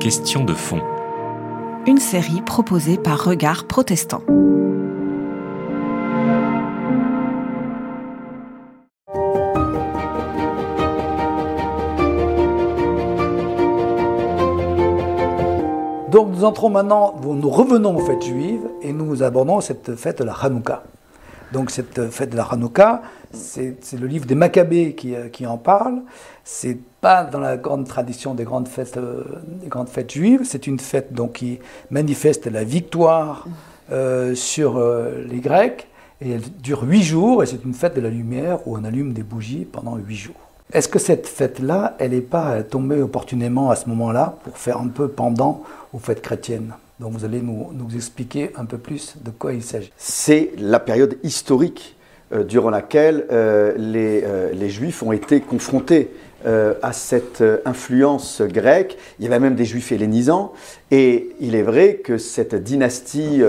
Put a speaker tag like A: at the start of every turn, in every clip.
A: Question de fond.
B: Une série proposée par Regard Protestant.
C: Donc nous entrons maintenant, nous revenons aux fêtes juives et nous abordons cette fête de la Hanouka. Donc cette fête de la Hanouka, c'est le livre des Maccabées qui, euh, qui en parle. C'est pas dans la grande tradition des grandes fêtes, euh, des grandes fêtes juives. C'est une fête donc qui manifeste la victoire euh, sur les Grecs et elle dure huit jours et c'est une fête de la lumière où on allume des bougies pendant huit jours. Est-ce que cette fête-là, elle n'est pas tombée opportunément à ce moment-là pour faire un peu pendant aux fêtes chrétiennes? Donc vous allez nous, expliquer un peu plus de quoi il s'agit.
D: C'est la période historique euh, durant laquelle euh, les, euh, les, Juifs ont été confrontés à cette influence grecque. Il y avait même des Juifs hellénisants. Et il est vrai que cette dynastie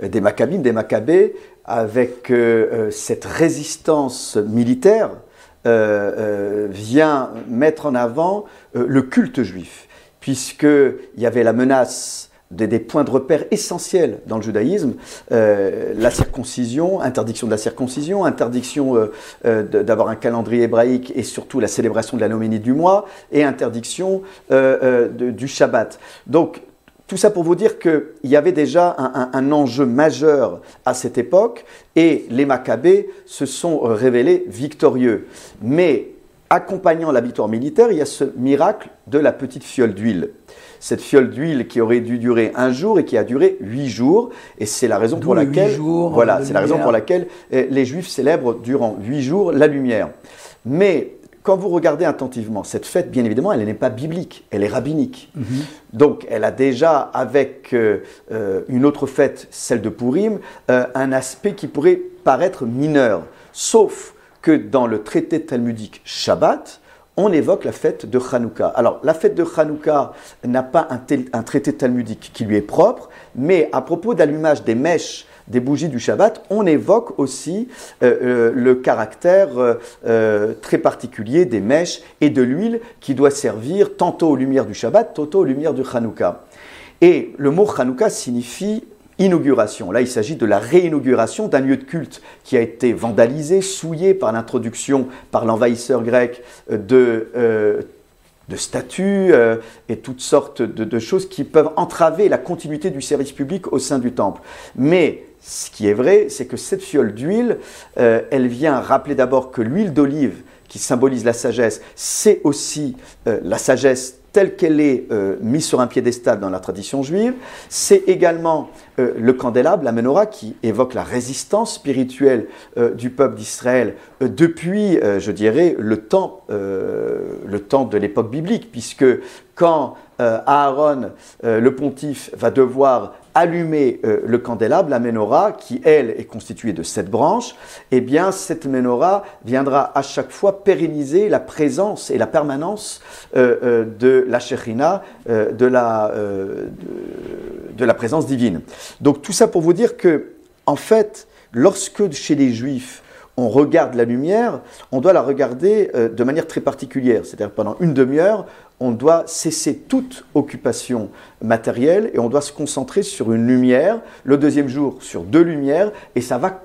D: des Maccabines, des Maccabées, avec cette résistance militaire, vient mettre en avant le culte juif, puisqu'il y avait la menace des, points de repère essentiels dans le judaïsme, euh, la circoncision, interdiction de la circoncision, interdiction euh, euh, d'avoir un calendrier hébraïque et surtout la célébration de la noménie du mois, et interdiction du Shabbat. Donc tout ça pour vous dire qu'il y avait déjà un, un, un, enjeu majeur à cette époque et les Maccabées se sont révélés victorieux. Mais accompagnant la victoire militaire, il y a ce miracle de la petite fiole d'huile. Cette fiole d'huile qui aurait dû durer un jour et qui a duré huit jours, et c'est la raison pour laquelle,
C: jours,
D: voilà, c'est la raison pour laquelle les Juifs célèbrent durant huit jours la lumière. Mais quand vous regardez attentivement cette fête, bien évidemment, elle n'est pas biblique, elle est rabbinique. Mm -hmm. Donc, elle a déjà, avec euh, une autre fête, celle de Purim, euh, un aspect qui pourrait paraître mineur. Sauf que dans le traité talmudique Shabbat, on évoque la fête de Hanouka. Alors, la fête de Hanouka n'a pas un, traité talmudique qui lui est propre, mais à propos d'allumage des mèches des bougies du Shabbat, on évoque aussi euh, euh, le caractère euh, très particulier des mèches et de l'huile qui doit servir tantôt aux lumières du Shabbat, tantôt aux lumières du Hanouka. Et le mot Hanouka signifie inauguration. Là, il s'agit de la réinauguration d'un lieu de culte qui a été vandalisé, souillé par l'introduction par l'envahisseur grec de euh, de statues euh, et toutes sortes de, choses qui peuvent entraver la continuité du service public au sein du temple. Mais ce qui est vrai, c'est que cette fiole d'huile, euh, elle vient rappeler d'abord que l'huile d'olive, qui symbolise la sagesse, c'est aussi euh, la sagesse telle qu'elle est euh, mise sur un piédestal dans la tradition juive. C'est également euh, le candélabre, la menorah, qui évoque la résistance spirituelle euh, du peuple d'Israël depuis, je dirais, le temps, le temps de l'époque biblique, puisque quand Aaron, le pontife, va devoir allumer euh, le candélabre, la menorah, qui elle est constituée de sept branches, eh bien cette menorah viendra à chaque fois pérenniser la présence et la permanence euh, euh, de la Shekhinah, de, la, de, la présence divine. Donc tout ça pour vous dire que, en fait, lorsque chez les Juifs, on regarde la lumière, on doit la regarder de manière très particulière. C'est-à-dire pendant une demi-heure, on doit cesser toute occupation matérielle et on doit se concentrer sur une lumière, le deuxième jour sur deux lumières, et ça va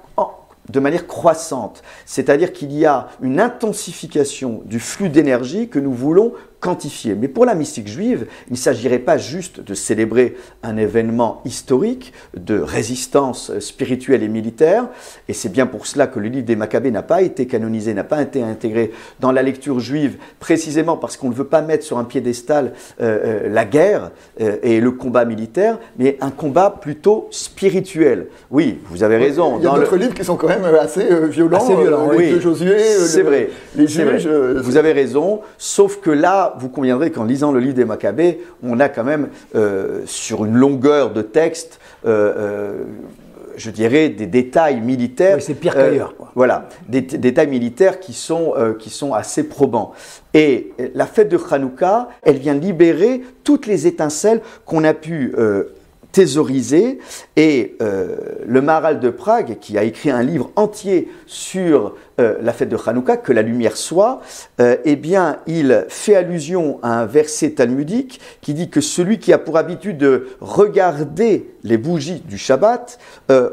D: de manière croissante. C'est-à-dire qu'il y a une intensification du flux d'énergie que nous voulons quantifier. Mais pour la mystique juive, il ne s'agirait pas juste de célébrer un événement historique de résistance spirituelle et militaire, et c'est bien pour cela que le livre des Maccabées n'a pas été canonisé, n'a pas été intégré dans la lecture juive, précisément parce qu'on ne veut pas mettre sur un piédestal euh, euh, la guerre euh, et le combat militaire, mais un combat plutôt spirituel. Oui, vous avez raison.
E: Il y a d'autres le... livres qui sont quand même assez violents,
C: assez violents
E: oui. Josué,
D: c'est vrai.
E: Les juges.
D: Vous avez raison, sauf que là, vous conviendrez qu'en lisant le livre des Maccabées, on a quand même, euh, sur une longueur de texte, euh, euh, je dirais, des détails militaires.
C: Oui, c'est pire qu'ailleurs.
D: Voilà, des détails militaires qui sont, qui sont assez probants. Et la fête de Hanouka, elle vient libérer toutes les étincelles qu'on a pu thésaurisé. Et euh, le Maharal de Prague, qui a écrit un livre entier sur euh, la fête de Hanouka, que la lumière soit, euh, eh bien, il fait allusion à un verset talmudique qui dit que celui qui a pour habitude de regarder les bougies du Shabbat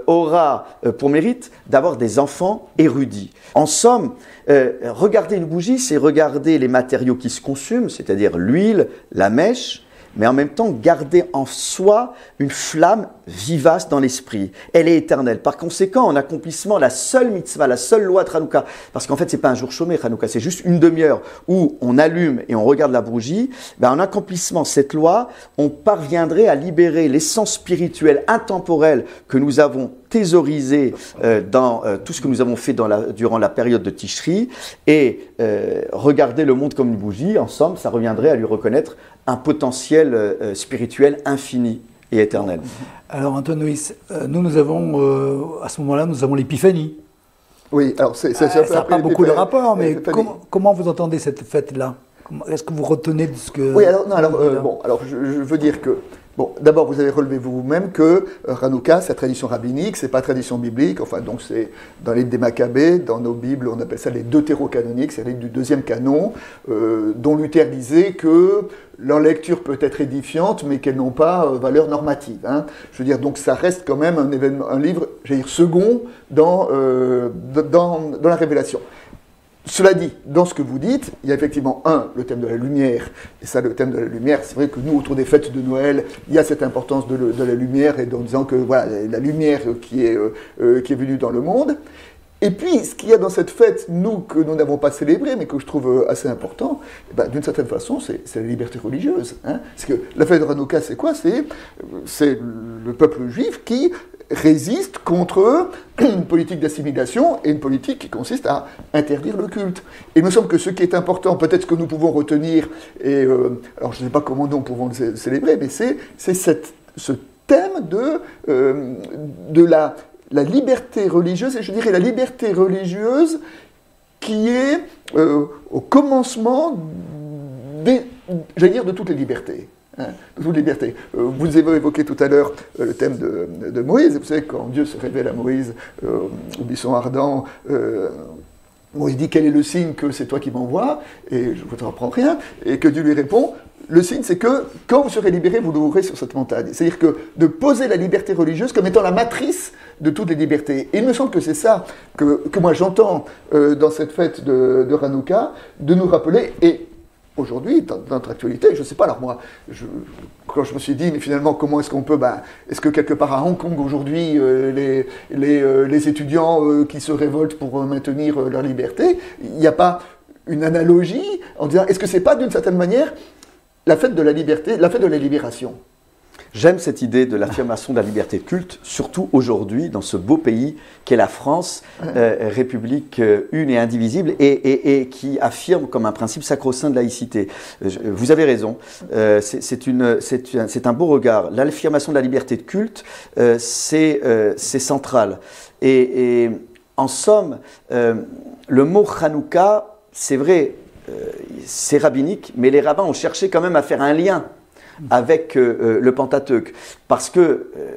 D: aura pour mérite d'avoir des enfants érudits. En somme, regarder une bougie, c'est regarder les matériaux qui se consument, c'est-à-dire l'huile, la mèche, mais en même temps garder en soi une flamme vivace dans l'esprit. Elle est éternelle. Par conséquent, en accomplissement, la seule mitzvah, la seule loi de Hanouka, parce qu'en fait, c'est pas un jour chômé, Hanouka, c'est juste une demi-heure où on allume et on regarde la bougie, ben, en accomplissement cette loi, on parviendrait à libérer l'essence spirituelle intemporelle que nous avons thésaurisée euh, dans euh, tout ce que nous avons fait dans la, durant la période de Tishri et euh, regarder le monde comme une bougie, en somme, ça reviendrait à lui reconnaître un potentiel euh, spirituel infini et éternel.
C: Alors Antoine euh, nous, nous avons, euh, à ce moment-là, nous avons l'épiphanie.
E: Oui, alors c'est,
C: ça n'a pas beaucoup de rapport, mais comment, vous entendez cette fête-là? Est-ce que vous retenez de ce que...
E: Oui, alors, non, alors, bon, alors je, veux dire que Bon, d'abord, vous avez relevé vous-même que euh, Hanouka, c'est tradition rabbinique, c'est pas tradition biblique. Enfin, donc c'est dans les des Maccabées, dans nos Bibles, on appelle ça les deutérocanoniques, c'est les du deuxième canon, euh, dont Luther disait que leur lecture peut être édifiante, mais qu'elles n'ont pas euh, valeur normative. Hein. Je veux dire, donc ça reste quand même un, événement, un livre, dire, second dans, dans, dans la révélation. Cela dit, dans ce que vous dites, il y a effectivement, un, le thème de la lumière. Et ça, le thème de la lumière, c'est vrai que nous, autour des fêtes de Noël, il y a cette importance de, la lumière, et en disant que voilà, la lumière qui est, euh, euh, qui est venue dans le monde. Et puis, ce qu'il y a dans cette fête, nous, que nous n'avons pas célébré, mais que je trouve euh, assez important, eh ben, d'une certaine façon, c'est la liberté religieuse. Hein. Parce que la fête de Hanouka, c'est quoi? C'est le peuple juif qui résiste contre une politique d'assimilation et une politique qui consiste à interdire le culte. Et il me semble que ce qui est important, peut-être que nous pouvons retenir, et euh, alors je ne sais pas comment nous pouvons le célébrer, mais c'est ce thème de, euh, de la, la, liberté religieuse, et je dirais la liberté religieuse qui est euh, au commencement des, dire, de toutes les libertés. Hein. Euh, vous avez évoqué tout à l'heure euh, le thème de, Moïse. Vous savez, quand Dieu se révèle à Moïse au buisson ardent, Moïse dit quel est le signe que c'est toi qui m'envoies Et je ne vous apprends rien. Et que Dieu lui répond le signe, c'est que quand vous serez libéré, vous l'ouvrez sur cette montagne. C'est-à-dire que de poser la liberté religieuse comme étant la matrice de toutes les libertés. Et il me semble que c'est ça que, moi j'entends dans cette fête de, de Hanouka, de nous rappeler, et aujourd'hui, dans, notre actualité, je ne sais pas, alors moi, quand je me suis dit, mais finalement, comment est-ce qu'on peut, ben, est-ce que quelque part à Hong Kong aujourd'hui, euh, les, les, euh, les, étudiants euh, qui se révoltent pour maintenir leur liberté, il n'y a pas une analogie en disant, est-ce que c'est pas d'une certaine manière la fête de la liberté, la fête de la libération?
D: J'aime cette idée de l'affirmation de la liberté de culte, surtout aujourd'hui dans ce beau pays qu'est la France, euh, république euh, une et indivisible, et, qui affirme comme un principe sacro-saint de laïcité. Euh, vous avez raison, c'est un beau regard. L'affirmation de la liberté de culte, c'est central. Et, et, en somme, le mot Hanouka, c'est vrai, c'est rabbinique, mais les rabbins ont cherché quand même à faire un lien avec euh, euh, le Pentateuque. Parce que euh,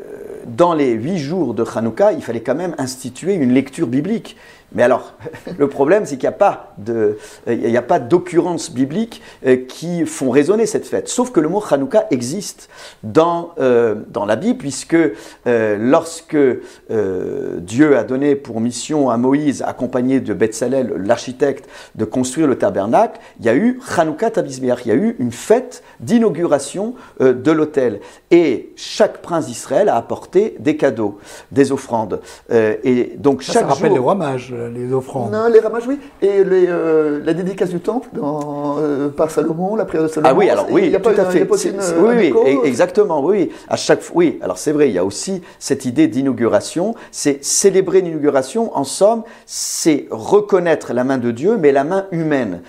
D: dans les huit jours de Hanouka, il fallait quand même instituer une lecture biblique. Mais alors, le problème, c'est qu'il n'y a pas pas d'occurrences bibliques euh, qui font résonner cette fête. Sauf que le mot Hanouka existe dans, euh, dans la Bible, puisque euh, lorsque Dieu a donné pour mission à Moïse, accompagné de Betzalel, l'architecte, de construire le tabernacle, il y a eu Hanouka Tabismeach, il y a eu une fête d'inauguration de l'autel. Et chaque prince d'Israël a apporté des cadeaux, des offrandes.
C: et donc chaque ça rappelle les rois mages les offrandes.
E: Non, les ramages, oui. Et les, euh, la dédicace du temple dans, euh, par Salomon, la prière de Salomon.
D: Ah oui, alors oui, il y a tout à fait. oui, oui, exactement, oui. À chaque oui, alors c'est vrai, il y a aussi cette idée d'inauguration. C'est célébrer l'inauguration, en somme, c'est reconnaître la main de Dieu, mais la main humaine.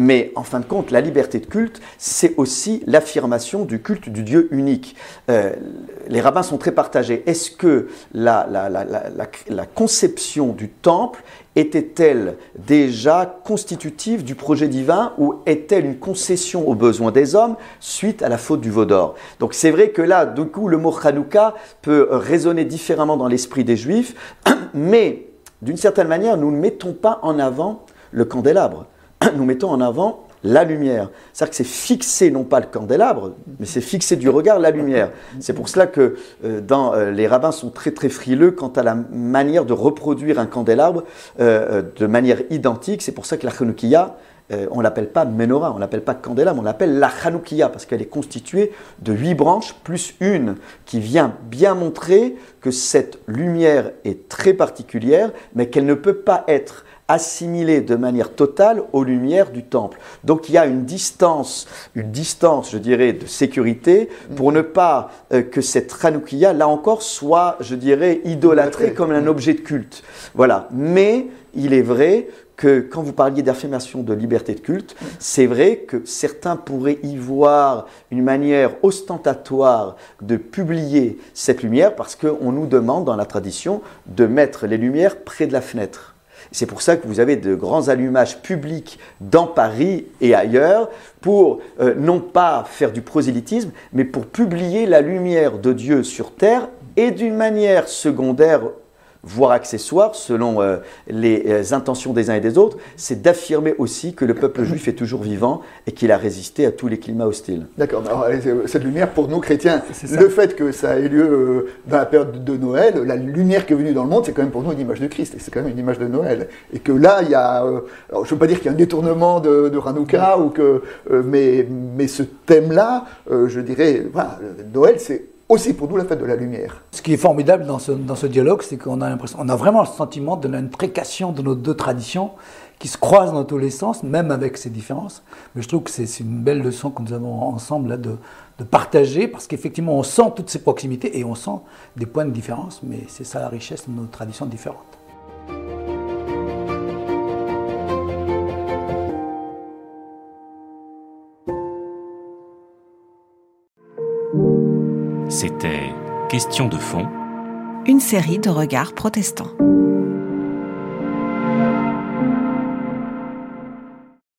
D: Mais en fin de compte, la liberté de culte, c'est aussi l'affirmation du culte du Dieu unique. Euh, les rabbins sont très partagés. Est-ce que la, conception du temple était-elle déjà constitutive du projet divin ou est-elle une concession aux besoins des hommes suite à la faute du veau d'or Donc c'est vrai que là, du coup, le mot Hanouka peut résonner différemment dans l'esprit des Juifs, mais d'une certaine manière, nous ne mettons pas en avant le candélabre nous mettons en avant la lumière. C'est-à-dire que c'est fixer non pas le candélabre, mais c'est fixer du regard la lumière. C'est pour cela que euh, dans, euh, les rabbins sont très très frileux quant à la manière de reproduire un candélabre euh, de manière identique. C'est pour ça que la Hanoukia, on l'appelle pas menorah, on l'appelle pas candélabre, on l'appelle la Hanoukia parce qu'elle est constituée de huit branches plus une qui vient bien montrer que cette lumière est très particulière, mais qu'elle ne peut pas être assimilé de manière totale aux lumières du temple. Donc il y a une distance, une distance, je dirais, de sécurité pour ne pas euh, que cette Hanoukia, là encore, soit, je dirais, idolâtrée comme un objet de culte. Voilà. Mais il est vrai que quand vous parliez d'affirmation de liberté de culte, c'est vrai que certains pourraient y voir une manière ostentatoire de publier cette lumière parce qu'on nous demande dans la tradition de mettre les lumières près de la fenêtre. C'est pour ça que vous avez de grands allumages publics dans Paris et ailleurs pour euh, non pas faire du prosélytisme, mais pour publier la lumière de Dieu sur terre et d'une manière secondaire voire accessoire, selon euh, les euh, intentions des uns et des autres, c'est d'affirmer aussi que le peuple juif est toujours vivant et qu'il a résisté à tous les climats hostiles.
E: D'accord, cette lumière, pour nous chrétiens, le fait que ça êt lieu euh, dans la période de Noël, la lumière qui est venue dans le monde, c'est quand même pour nous une image de Christ, et c'est quand même une image de Noël. Et que là, il y a, alors je ne veux pas dire qu'il y a un détournement de, de Hanouka, ou que, mais, mais ce thème-là, je dirais, voilà, Noël, c'est aussi pour nous la fête de la lumière.
C: Ce qui est formidable dans ce, dans ce dialogue, c'est qu'on a l'impression, on a vraiment le sentiment de une précation de nos deux traditions qui se croisent dans tous les sens, même avec ces différences. Mais je trouve que c'est une belle leçon que nous avons ensemble là de, de partager, parce qu'effectivement, on sent toutes ces proximités et on sent des points de différence, mais c'est ça la richesse de nos traditions différentes.
A: Question de fond.
B: Une série de regards protestants.